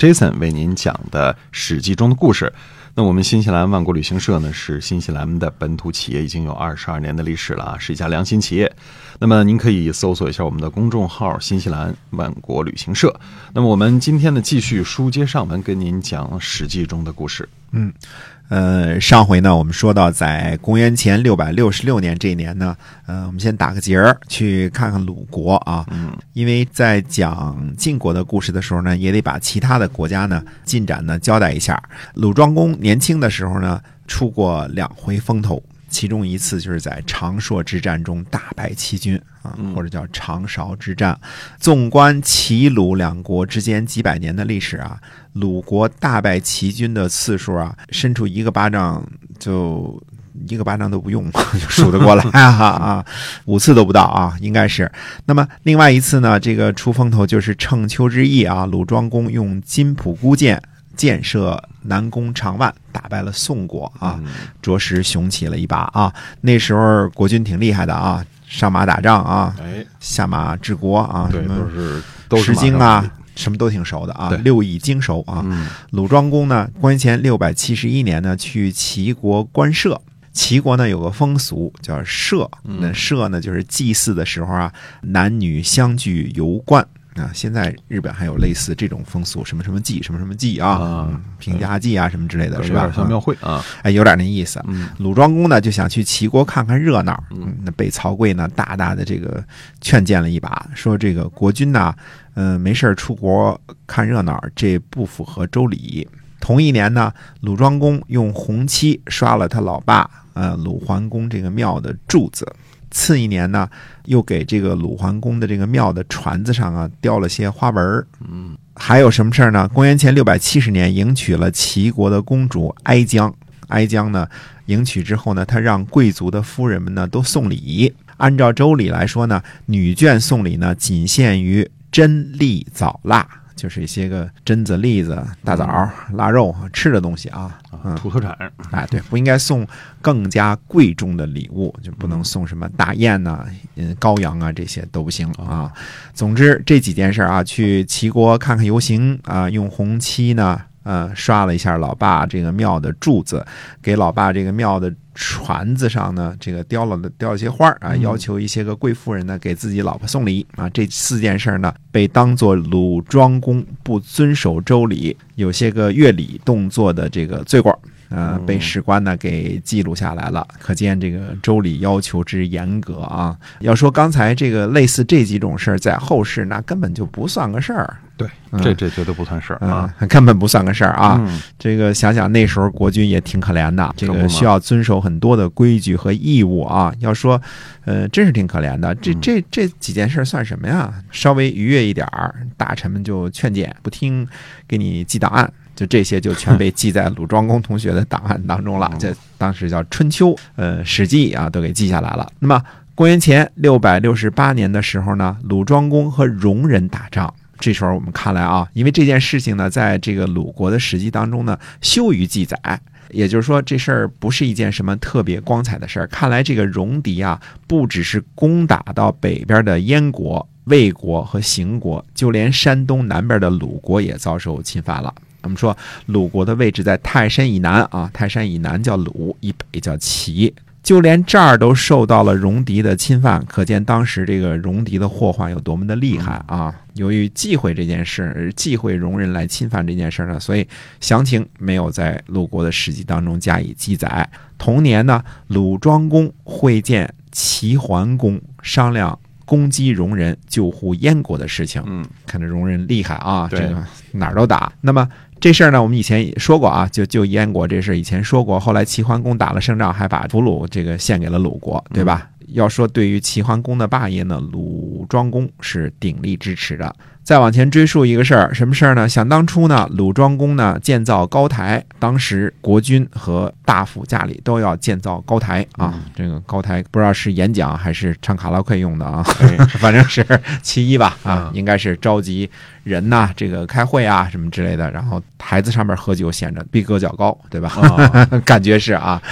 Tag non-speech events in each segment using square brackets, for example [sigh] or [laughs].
Jason 为您讲的《史记》中的故事。那我们新西兰万国旅行社呢，是新西兰的本土企业，已经有二十二年的历史了啊，是一家良心企业。那么您可以搜索一下我们的公众号“新西兰万国旅行社”。那么我们今天呢，继续书接上文，跟您讲《史记》中的故事。嗯。呃，上回呢，我们说到在公元前六百六十六年这一年呢，呃，我们先打个结儿，去看看鲁国啊。嗯，因为在讲晋国的故事的时候呢，也得把其他的国家呢进展呢交代一下。鲁庄公年轻的时候呢，出过两回风头。其中一次就是在长硕之战中大败齐军啊，或者叫长勺之战。纵观齐鲁两国之间几百年的历史啊，鲁国大败齐军的次数啊，伸出一个巴掌就一个巴掌都不用 [laughs] 就数得过来 [laughs] 啊，五次都不到啊，应该是。那么另外一次呢，这个出风头就是乘秋之役啊，鲁庄公用金仆孤箭。箭射南宫长万，打败了宋国啊，着实雄起了一把啊。那时候国君挺厉害的啊，上马打仗啊，哎，下马治国啊，对，都是都是经啊，什么都挺熟的啊，六艺精熟啊。鲁庄公呢，公元前六百七十一年呢，去齐国观射。齐国呢有个风俗叫射，那射呢就是祭祀的时候啊，男女相聚游观。啊，现在日本还有类似这种风俗，什么什么祭，什么什么祭啊，平家祭啊，什么之类的，是吧？像庙会啊，哎，有点那意思。鲁庄公呢就想去齐国看看热闹，嗯那被曹刿呢大大的这个劝谏了一把，说这个国君呢，嗯，没事出国看热闹，这不符合周礼。同一年呢，鲁庄公用红漆刷了他老爸呃鲁桓公这个庙的柱子。次一年呢，又给这个鲁桓公的这个庙的船子上啊雕了些花纹嗯，还有什么事儿呢？公元前六百七十年，迎娶了齐国的公主哀姜。哀姜呢，迎娶之后呢，他让贵族的夫人们呢都送礼。按照周礼来说呢，女眷送礼呢，仅限于珍丽枣蜡。就是一些个榛子、栗子、大枣、腊肉吃的东西啊，土特产。哎，对，不应该送更加贵重的礼物，就不能送什么大雁呐、嗯，羔羊啊，这些都不行啊。总之这几件事啊，去齐国看看游行啊，用红漆呢。呃，刷了一下老爸这个庙的柱子，给老爸这个庙的船子上呢，这个雕了雕了些花啊，要求一些个贵妇人呢给自己老婆送礼啊。这四件事呢，被当做鲁庄公不遵守周礼、有些个乐礼动作的这个罪过。呃，被史官呢给记录下来了，可见这个周礼要求之严格啊。要说刚才这个类似这几种事儿，在后世那根本就不算个事儿。对，这这绝对不算事儿啊，[laughs] 根本不算个事儿啊。这个想想那时候国君也挺可怜的，这个需要遵守很多的规矩和义务啊。要说，呃，真是挺可怜的。这这这几件事算什么呀？稍微愉悦一点儿，大臣们就劝谏不听，给你记档案。就这些就全被记在鲁庄公同学的档案当中了。这当时叫《春秋》，呃，《史记》啊，都给记下来了。那么，公元前六百六十八年的时候呢，鲁庄公和戎人打仗。这时候我们看来啊，因为这件事情呢，在这个鲁国的史记当中呢，羞于记载，也就是说，这事儿不是一件什么特别光彩的事儿。看来这个戎狄啊，不只是攻打到北边的燕国、魏国和邢国，就连山东南边的鲁国也遭受侵犯了。我们说鲁国的位置在泰山以南啊，泰山以南叫鲁，以北叫齐，就连这儿都受到了戎狄的侵犯，可见当时这个戎狄的祸患有多么的厉害啊！由于忌讳这件事，忌讳戎人来侵犯这件事呢，所以详情没有在鲁国的史记当中加以记载。同年呢，鲁庄公会见齐桓公，商量。攻击戎人、救护燕国的事情，嗯，看着戎人厉害啊，这个哪儿都打。那么这事儿呢，我们以前也说过啊，就就燕国这事以前说过。后来齐桓公打了胜仗，还把俘虏这个献给了鲁国，对吧？要说对于齐桓公的霸业呢，鲁庄公是鼎力支持的。再往前追溯一个事儿，什么事儿呢？想当初呢，鲁庄公呢建造高台，当时国君和大夫家里都要建造高台啊。这个高台不知道是演讲还是唱卡拉 OK 用的啊，[laughs] 反正是其一吧啊，应该是召集人呐，这个开会啊什么之类的。然后台子上面喝酒，显着逼格较高，对吧？[laughs] 感觉是啊，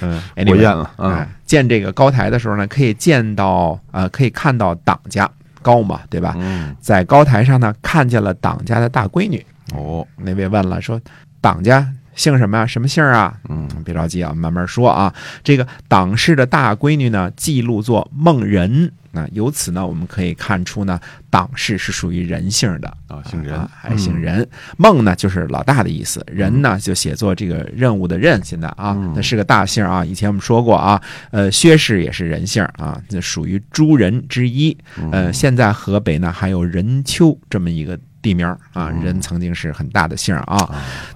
嗯，我厌了啊。建这个高台的时候呢，可以见到呃，可以看到党家。高嘛，对吧？在高台上呢，看见了党家的大闺女。哦，那位问了，说党家姓什么呀？什么姓啊？嗯，别着急啊，慢慢说啊。这个党氏的大闺女呢，记录作孟仁。那由此呢，我们可以看出呢，党氏是属于人姓的啊，姓任还姓任。孟呢就是老大的意思，人呢就写作这个任务的任。现在啊，那是个大姓啊。以前我们说过啊，呃，薛氏也是人姓啊，这属于诸人之一。呃，现在河北呢还有任丘这么一个地名啊，人曾经是很大的姓啊。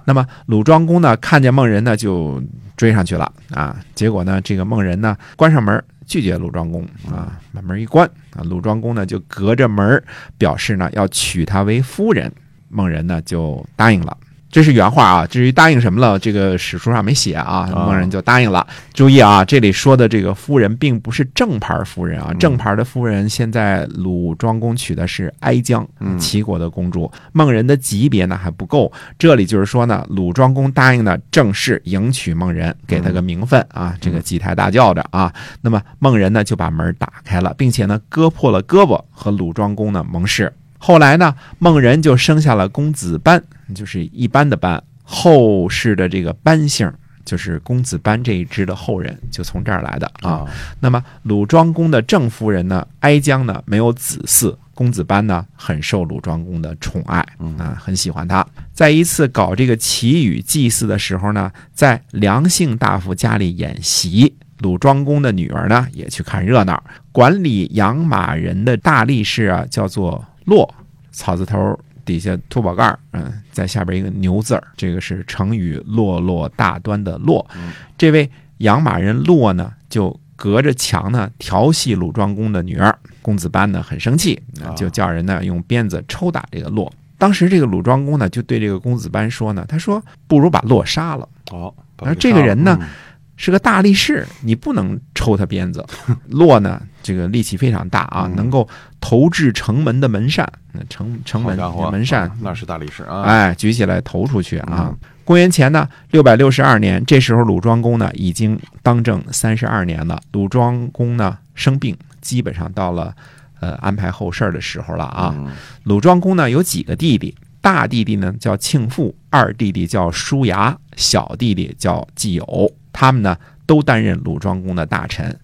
那么鲁庄公呢看见孟人呢就追上去了啊，结果呢这个孟人呢关上门。拒绝鲁庄公啊，把门一关啊，鲁庄公呢就隔着门表示呢要娶她为夫人，孟人呢就答应了。这是原话啊，至于答应什么了，这个史书上没写啊。孟人就答应了。注意啊，这里说的这个夫人并不是正牌夫人啊，正牌的夫人现在鲁庄公娶的是哀姜，齐国的公主。孟人的级别呢还不够，这里就是说呢，鲁庄公答应呢正式迎娶孟人，给他个名分啊，这个几台大轿着啊。那么孟人呢就把门打开了，并且呢割破了胳膊和鲁庄公呢盟誓。后来呢，孟人就生下了公子班，就是一般的班。后世的这个班姓，就是公子班这一支的后人，就从这儿来的啊。那么鲁庄公的正夫人呢，哀姜呢，没有子嗣，公子班呢，很受鲁庄公的宠爱啊，很喜欢他。在一次搞这个祈雨祭祀的时候呢，在梁姓大夫家里演习，鲁庄公的女儿呢，也去看热闹。管理养马人的大力士啊，叫做。骆草字头底下秃宝盖嗯，在下边一个牛字儿，这个是成语“落落大端”的“落”。这位养马人骆呢，就隔着墙呢调戏鲁庄公的女儿公子班呢，很生气，就叫人呢用鞭子抽打这个骆。当时这个鲁庄公呢，就对这个公子班说呢，他说：“不如把骆杀了。”哦，而这个人呢。是个大力士，你不能抽他鞭子。骆呢，这个力气非常大啊，能够投掷城门的门扇。那城城门门扇那是大力士啊！哎，举起来投出去啊！公元前呢六百六十二年，这时候鲁庄公呢已经当政三十二年了。鲁庄公呢生病，基本上到了呃安排后事的时候了啊。鲁庄公呢有几个弟弟，大弟弟呢叫庆父，二弟弟叫叔牙，小弟弟叫季友。他们呢都担任鲁庄公的大臣，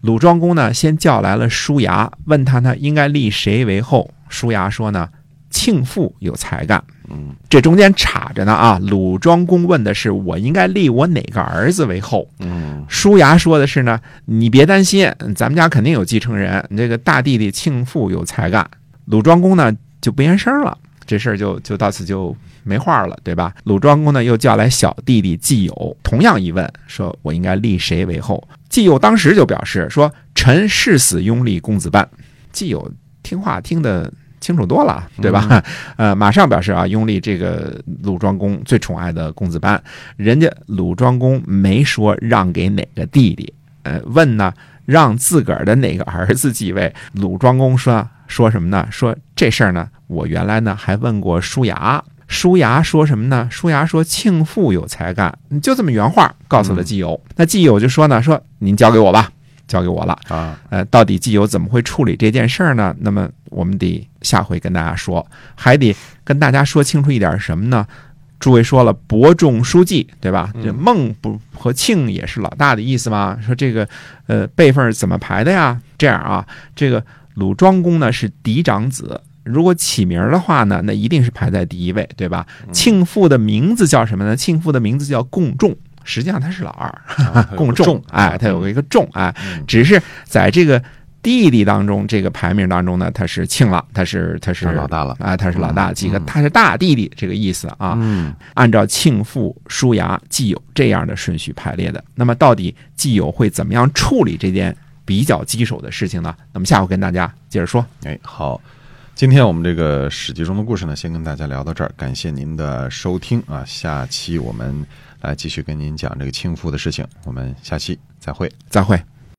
鲁庄公呢先叫来了叔牙，问他呢应该立谁为后。叔牙说呢，庆父有才干。嗯，这中间插着呢啊。鲁庄公问的是我应该立我哪个儿子为后。嗯，叔牙说的是呢，你别担心，咱们家肯定有继承人。这个大弟弟庆父有才干。鲁庄公呢就不言声了，这事儿就就到此就。没话了，对吧？鲁庄公呢，又叫来小弟弟季友，同样一问，说我应该立谁为后？季友当时就表示说：“臣誓死拥立公子班。”季友听话听得清楚多了，[laughs] 对吧？呃，马上表示啊，拥立这个鲁庄公最宠爱的公子班。人家鲁庄公没说让给哪个弟弟，呃，问呢，让自个儿的哪个儿子继位？鲁庄公说说什么呢？说这事儿呢，我原来呢还问过舒牙。舒牙说什么呢？舒牙说：“庆父有才干。”你就这么原话告诉了季友。那季友就说呢：“说您交给我吧，交给我了啊。”呃，到底季友怎么会处理这件事儿呢？那么我们得下回跟大家说，还得跟大家说清楚一点什么呢？诸位说了，伯仲叔季，对吧？这孟不和庆也是老大的意思吗？说这个呃辈分怎么排的呀？这样啊，这个鲁庄公呢是嫡长子。如果起名的话呢，那一定是排在第一位，对吧？庆父的名字叫什么呢？庆父的名字叫共仲，实际上他是老二，[laughs] 共 [laughs] 仲，哎，他有一个仲，哎，只是在这个弟弟当中，这个排名当中呢，他是庆了，他是他是老大了，啊，他是老大，几个他是大弟弟这个意思啊。嗯，按照庆父、叔牙、季友这样的顺序排列的。那么到底季友会怎么样处理这件比较棘手的事情呢？那么下回跟大家接着说。哎，好。今天我们这个史记中的故事呢，先跟大家聊到这儿，感谢您的收听啊！下期我们来继续跟您讲这个倾覆的事情，我们下期再会，再会。